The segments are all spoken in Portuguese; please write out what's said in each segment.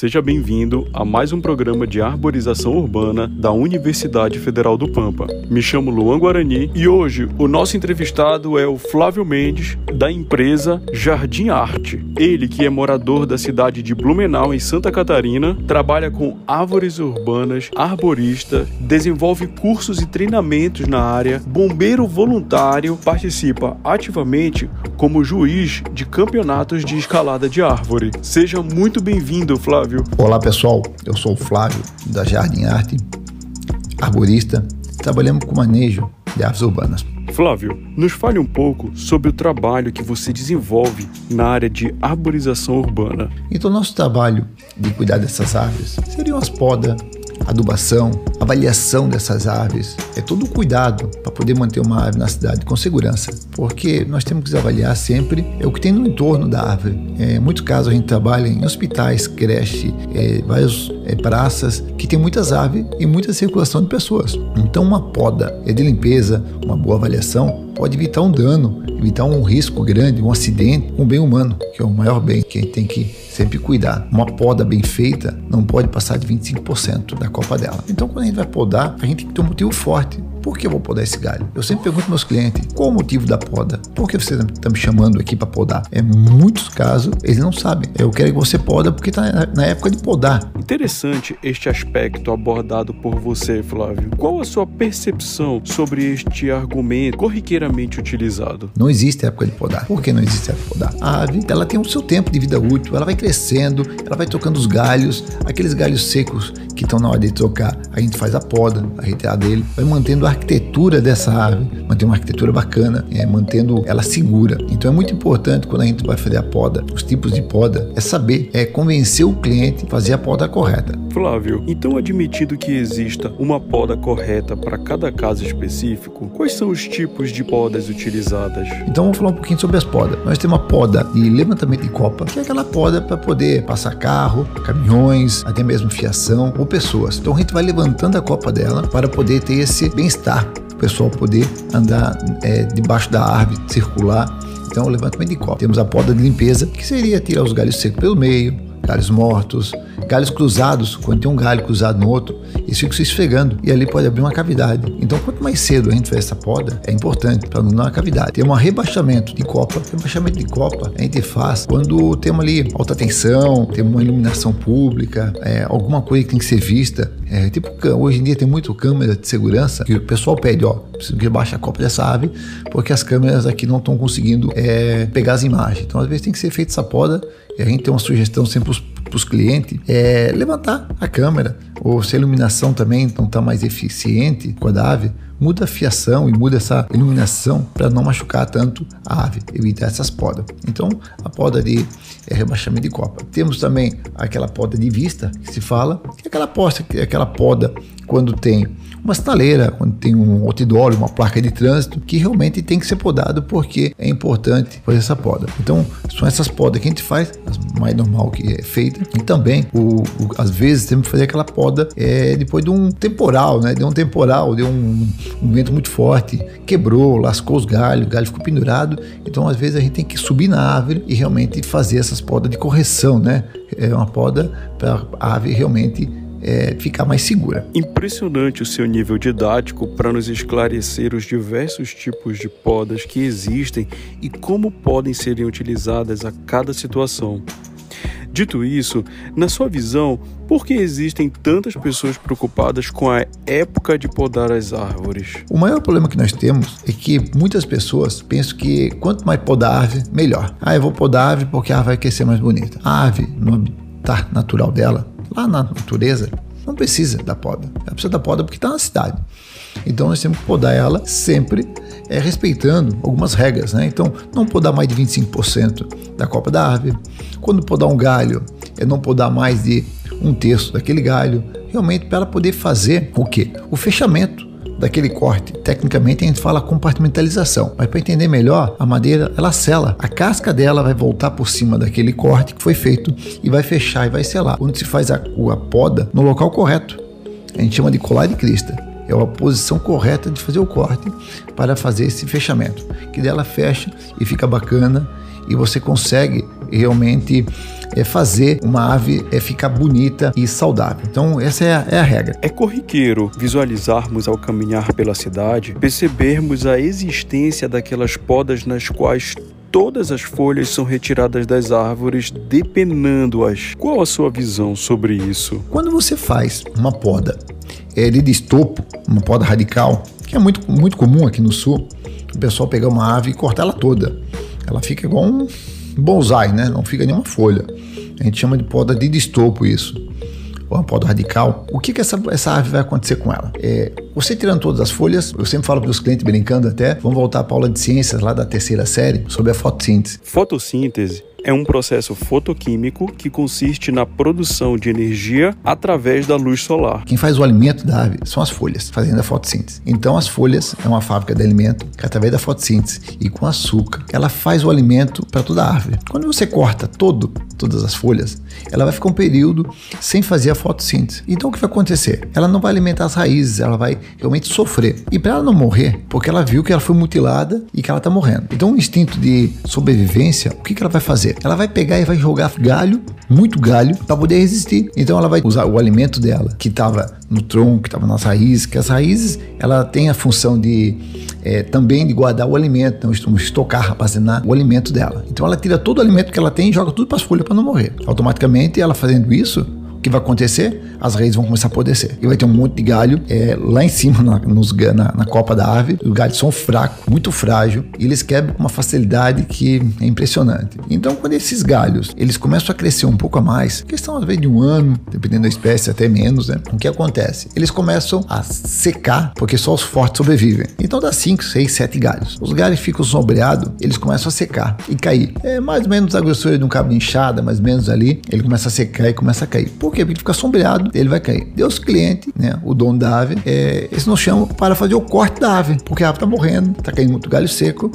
Seja bem-vindo a mais um programa de arborização urbana da Universidade Federal do Pampa. Me chamo Luan Guarani e hoje o nosso entrevistado é o Flávio Mendes, da empresa Jardim Arte. Ele, que é morador da cidade de Blumenau, em Santa Catarina, trabalha com árvores urbanas, arborista, desenvolve cursos e treinamentos na área, bombeiro voluntário, participa ativamente como juiz de campeonatos de escalada de árvore. Seja muito bem-vindo, Flávio. Flávio. Olá pessoal, eu sou o Flávio da Jardim Arte, arborista. Trabalhamos com manejo de árvores urbanas. Flávio, nos fale um pouco sobre o trabalho que você desenvolve na área de arborização urbana. Então, nosso trabalho de cuidar dessas árvores seriam as podas, adubação, avaliação dessas árvores, é todo o cuidado para poder manter uma árvore na cidade com segurança, porque nós temos que avaliar sempre é o que tem no entorno da árvore. É, em muitos casos a gente trabalha em hospitais, creche, é, várias é, praças que tem muitas árvores e muita circulação de pessoas. Então uma poda é de limpeza, uma boa avaliação pode evitar um dano, evitar um risco grande, um acidente, um bem humano, que é o maior bem que a gente tem que sempre cuidar. Uma poda bem feita não pode passar de 25% da copa dela. Então, quando a gente vai podar, a gente tem que ter um motivo forte por que eu vou podar esse galho? Eu sempre pergunto aos meus clientes qual o motivo da poda? Por que você está me chamando aqui para podar? É muitos casos eles não sabem. Eu quero que você poda porque está na época de podar. Interessante este aspecto abordado por você, Flávio. Qual a sua percepção sobre este argumento corriqueiramente utilizado? Não existe época de podar. Por que não existe época de podar? A ave, ela tem o seu tempo de vida útil, ela vai crescendo, ela vai tocando os galhos, aqueles galhos secos que estão na hora de trocar, a gente faz a poda, a retirada dele, vai mantendo a arquitetura dessa ave, mantendo uma arquitetura bacana, é, mantendo ela segura. Então é muito importante quando a gente vai fazer a poda, os tipos de poda, é saber, é convencer o cliente a fazer a poda correta. Flávio, então admitindo que exista uma poda correta para cada caso específico, quais são os tipos de podas utilizadas? Então vamos falar um pouquinho sobre as podas. Nós temos uma poda de levantamento de copa, que é aquela poda para poder passar carro, caminhões, até mesmo fiação ou pessoas. Então a gente vai levantando a copa dela para poder ter esse bem-estar, o pessoal poder andar é, debaixo da árvore, circular. Então, o levantamento de copa. Temos a poda de limpeza, que seria tirar os galhos secos pelo meio, galhos mortos, galhos cruzados, quando tem um galho cruzado no outro, eles ficam se esfregando e ali pode abrir uma cavidade. Então, quanto mais cedo a gente faz essa poda, é importante para não dar uma cavidade. Tem um rebaixamento de copa. Rebaixamento de copa a gente faz quando temos ali alta tensão, tem uma iluminação pública, é, alguma coisa que tem que ser vista. É, tipo, hoje em dia tem muito câmera de segurança que o pessoal pede, ó, preciso que baixe a copa dessa ave, porque as câmeras aqui não estão conseguindo é, pegar as imagens. Então, às vezes tem que ser feita essa poda e a gente tem uma sugestão sempre para os clientes é levantar a câmera ou se a iluminação também não está mais eficiente com a ave, muda a fiação e muda essa iluminação para não machucar tanto a ave, evitar essas podas. Então, a poda de é, rebaixamento de copa. Temos também aquela poda de vista, que se fala, que é aquela, posta, é aquela poda quando tem uma sinaleira, quando tem um outdoor, uma placa de trânsito, que realmente tem que ser podado porque é importante fazer essa poda. Então, são essas podas que a gente faz, as mais normal que é feita, e também, o, o, às vezes, temos que fazer aquela poda é, depois de um temporal, né? De um temporal, de um, um vento muito forte, quebrou, lascou os galhos, o galho ficou pendurado, então às vezes a gente tem que subir na árvore e realmente fazer essas podas de correção, né? É uma poda para a ave realmente é, ficar mais segura. Impressionante o seu nível didático para nos esclarecer os diversos tipos de podas que existem e como podem serem utilizadas a cada situação. Dito isso, na sua visão, por que existem tantas pessoas preocupadas com a época de podar as árvores? O maior problema que nós temos é que muitas pessoas pensam que quanto mais podar a árvore, melhor. Ah, eu vou podar a árvore porque a árvore vai crescer mais bonita. A árvore, no habitat natural dela, lá na natureza, não precisa da poda. Ela precisa da poda porque está na cidade. Então nós temos que podar ela sempre é, respeitando algumas regras. Né? Então, não podar mais de 25% da copa da árvore. Quando podar um galho, é não podar mais de um terço daquele galho. Realmente para ela poder fazer o quê? O fechamento daquele corte. Tecnicamente a gente fala compartimentalização, mas para entender melhor, a madeira ela sela. A casca dela vai voltar por cima daquele corte que foi feito e vai fechar e vai selar. Quando se faz a, a poda no local correto, a gente chama de colar de crista. É a posição correta de fazer o corte para fazer esse fechamento. Que dela fecha e fica bacana e você consegue realmente é fazer uma ave é ficar bonita e saudável. Então, essa é a, é a regra. É corriqueiro visualizarmos ao caminhar pela cidade, percebermos a existência daquelas podas nas quais todas as folhas são retiradas das árvores, depenando-as. Qual a sua visão sobre isso? Quando você faz uma poda é, de estopo, uma poda radical, que é muito, muito comum aqui no sul, o pessoal pegar uma ave e cortar ela toda. Ela fica igual um bonsai, né? Não fica nenhuma folha. A gente chama de poda de estopo isso. Ou uma poda radical. O que, que essa, essa ave vai acontecer com ela? É, você tirando todas as folhas, eu sempre falo para os clientes brincando até, vamos voltar para a aula de ciências lá da terceira série sobre a fotossíntese. Fotossíntese é um processo fotoquímico que consiste na produção de energia através da luz solar. Quem faz o alimento da ave são as folhas, fazendo a fotossíntese. Então, as folhas é uma fábrica de alimento que, através da fotossíntese e com açúcar, ela faz o alimento para toda a árvore. Quando você corta todo, todas as folhas, ela vai ficar um período sem fazer a fotossíntese. Então, o que vai acontecer? Ela não vai alimentar as raízes, ela vai realmente sofrer. E para ela não morrer, porque ela viu que ela foi mutilada e que ela está morrendo. Então, o instinto de sobrevivência, o que, que ela vai fazer? Ela vai pegar e vai jogar galho, muito galho, para poder resistir. Então ela vai usar o alimento dela, que estava no tronco, que estava nas raízes, que as raízes ela tem a função de é, também de guardar o alimento, então estocar, armazenar o alimento dela. Então ela tira todo o alimento que ela tem e joga tudo para as folhas para não morrer. Automaticamente ela fazendo isso, o que vai acontecer? As raízes vão começar a apodrecer. E vai ter um monte de galho é, lá em cima, na, nos, na, na, copa da árvore. Os galhos são fracos, muito frágil, e eles quebram com uma facilidade que é impressionante. Então, quando esses galhos eles começam a crescer um pouco a mais, questão às vezes de um ano, dependendo da espécie, até menos, né? O que acontece? Eles começam a secar, porque só os fortes sobrevivem. Então dá 5, 6, 7 galhos. Os galhos ficam sombreados, eles começam a secar e cair. É mais ou menos a grossura de um cabo de enxada, mais ou menos ali, ele começa a secar e começa a cair. Por quê? Porque fica sombreado, ele vai cair. Deus cliente, né, o dono da ave, é, eles nos chamam para fazer o corte da ave, porque a ave está morrendo, está caindo muito galho seco,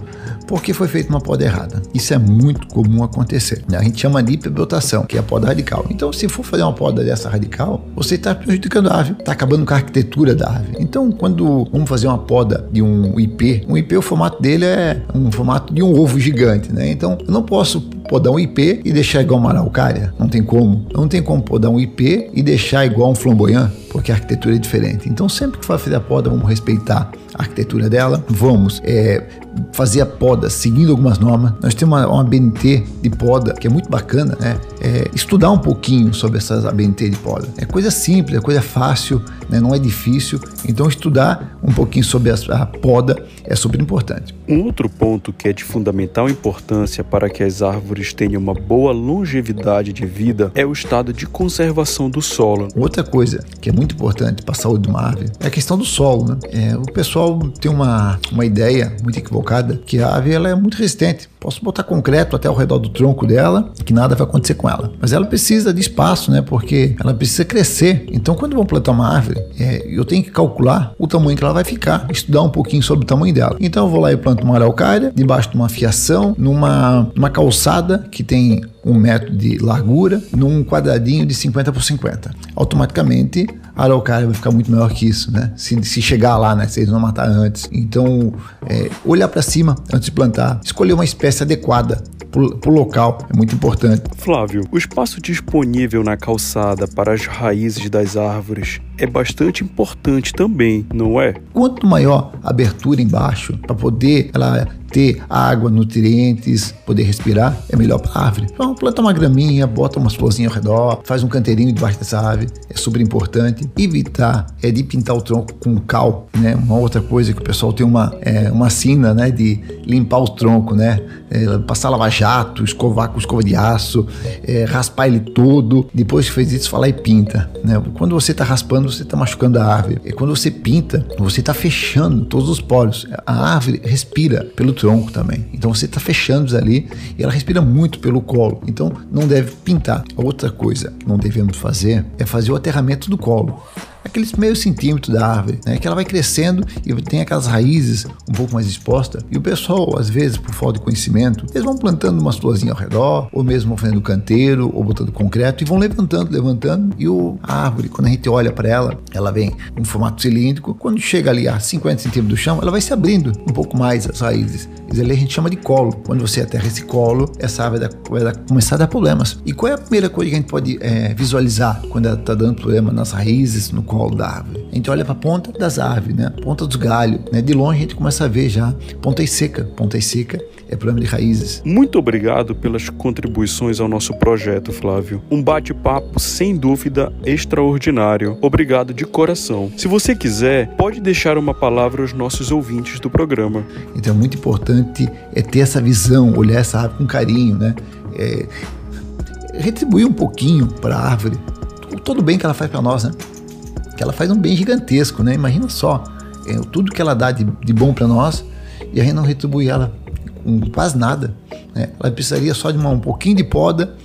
porque foi feita uma poda errada. Isso é muito comum acontecer. Né? A gente chama de hiperbrotação, que é a poda radical. Então, se for fazer uma poda dessa radical, você está prejudicando a ave, está acabando com a arquitetura da ave. Então, quando vamos fazer uma poda de um IP, um IP, o formato dele é um formato de um ovo gigante, né? Então, eu não posso podar um IP e deixar igual uma araucária. Não tem como. Não tem como podar um IP e deixar igual um flamboyant, porque a arquitetura é diferente. Então, sempre que for fazer a poda, vamos respeitar a arquitetura dela, vamos é, fazer a poda seguindo algumas normas. Nós temos uma, uma ABNT de poda que é muito bacana, né? É, estudar um pouquinho sobre essas ABNT de poda. É coisa simples, é coisa fácil, né? não é difícil. Então, estudar um pouquinho sobre a, a poda é super importante. Um outro ponto que é de fundamental importância para que as árvores tenham uma boa longevidade de vida é o estado de conservação do solo. Outra coisa que é muito importante para a saúde de uma árvore é a questão do solo. Né? É, o pessoal tem uma, uma ideia muito equivocada que a árvore ela é muito resistente. Posso botar concreto até ao redor do tronco dela, que nada vai acontecer com ela. Mas ela precisa de espaço, né? Porque ela precisa crescer. Então, quando vou plantar uma árvore, é, eu tenho que calcular o tamanho que ela vai ficar, estudar um pouquinho sobre o tamanho dela. Então, eu vou lá e planto uma araucária debaixo de uma fiação, numa, numa calçada que tem um metro de largura, num quadradinho de 50 por 50. Automaticamente, a araucária vai ficar muito maior que isso, né? Se, se chegar lá, né? Se eles não matar antes. Então, é, olhar para cima antes de plantar, escolher uma espécie adequada para o local é muito importante. Flávio, o espaço disponível na calçada para as raízes das árvores é bastante importante também, não é? Quanto maior a abertura embaixo, para poder ela ter água, nutrientes, poder respirar, é melhor para a árvore. Então, planta uma graminha, bota umas florzinhas ao redor, faz um canteirinho debaixo dessa árvore, é super importante. Evitar é de pintar o tronco com cal, né? Uma outra coisa que o pessoal tem uma, é, uma sina, né? De limpar o tronco, né? É, passar lava-jato, escovar com escova de aço, é, raspar ele todo. Depois que fez isso, falar e pinta, né? Quando você está raspando, você está machucando a árvore. E quando você pinta, você está fechando todos os poros. A árvore respira pelo tronco também. Então você está fechando ali e ela respira muito pelo colo. Então não deve pintar. Outra coisa que não devemos fazer é fazer o aterramento do colo. Aqueles meio centímetro da árvore, né? Que ela vai crescendo e tem aquelas raízes um pouco mais expostas. E o pessoal, às vezes, por falta de conhecimento, eles vão plantando umas florzinhas ao redor, ou mesmo fazendo canteiro, ou botando concreto, e vão levantando, levantando. E o, a árvore, quando a gente olha para ela, ela vem em formato cilíndrico. Quando chega ali a 50 centímetros do chão, ela vai se abrindo um pouco mais as raízes. Isso ali a gente chama de colo. Quando você aterra esse colo, essa árvore vai, dar, vai começar a dar problemas. E qual é a primeira coisa que a gente pode é, visualizar quando ela está dando problema nas raízes, no colo da árvore? A gente olha para a ponta das árvores, né? ponta dos galhos. Né? De longe a gente começa a ver já pontas seca. Ponta seca é problema de raízes. Muito obrigado pelas contribuições ao nosso projeto, Flávio. Um bate-papo sem dúvida extraordinário. Obrigado de coração. Se você quiser, pode deixar uma palavra aos nossos ouvintes do programa. Então é muito importante é ter essa visão, olhar essa árvore com carinho, né? É, retribuir um pouquinho para a árvore todo o bem que ela faz para nós, né? Que ela faz um bem gigantesco, né? Imagina só, é, tudo que ela dá de, de bom para nós e a gente não retribui ela com quase nada. Né? Ela precisaria só de uma, um pouquinho de poda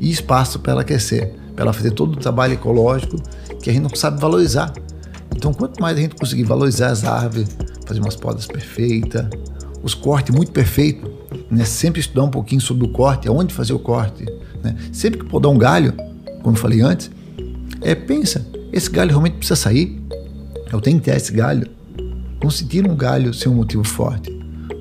e espaço para ela crescer, para ela fazer todo o trabalho ecológico que a gente não sabe valorizar. Então, quanto mais a gente conseguir valorizar as árvores, fazer umas podas perfeitas, os cortes muito perfeitos, né? sempre estudar um pouquinho sobre o corte, aonde fazer o corte. Né? Sempre que podar um galho, como eu falei antes, é, pensa, esse galho realmente precisa sair? Eu tenho que ter esse galho. Conseguir um galho ser um motivo forte.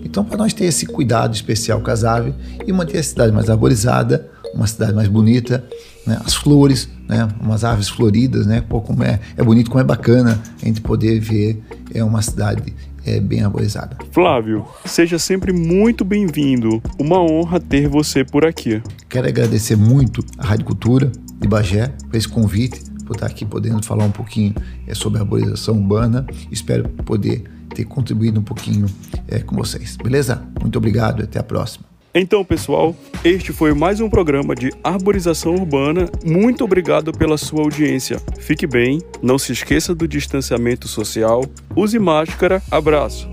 Então, para nós ter esse cuidado especial com as aves e manter a cidade mais arborizada, uma cidade mais bonita, né? as flores, né? umas árvores floridas, né? Pô, como é, é bonito, como é bacana a gente poder ver é uma cidade é, bem arborizada. Flávio, seja sempre muito bem-vindo. Uma honra ter você por aqui. Quero agradecer muito a Rádio Cultura de Bagé por esse convite, por estar aqui podendo falar um pouquinho é, sobre arborização urbana. Espero poder ter contribuído um pouquinho é, com vocês. Beleza? Muito obrigado e até a próxima. Então, pessoal, este foi mais um programa de arborização urbana. Muito obrigado pela sua audiência. Fique bem, não se esqueça do distanciamento social, use máscara. Abraço.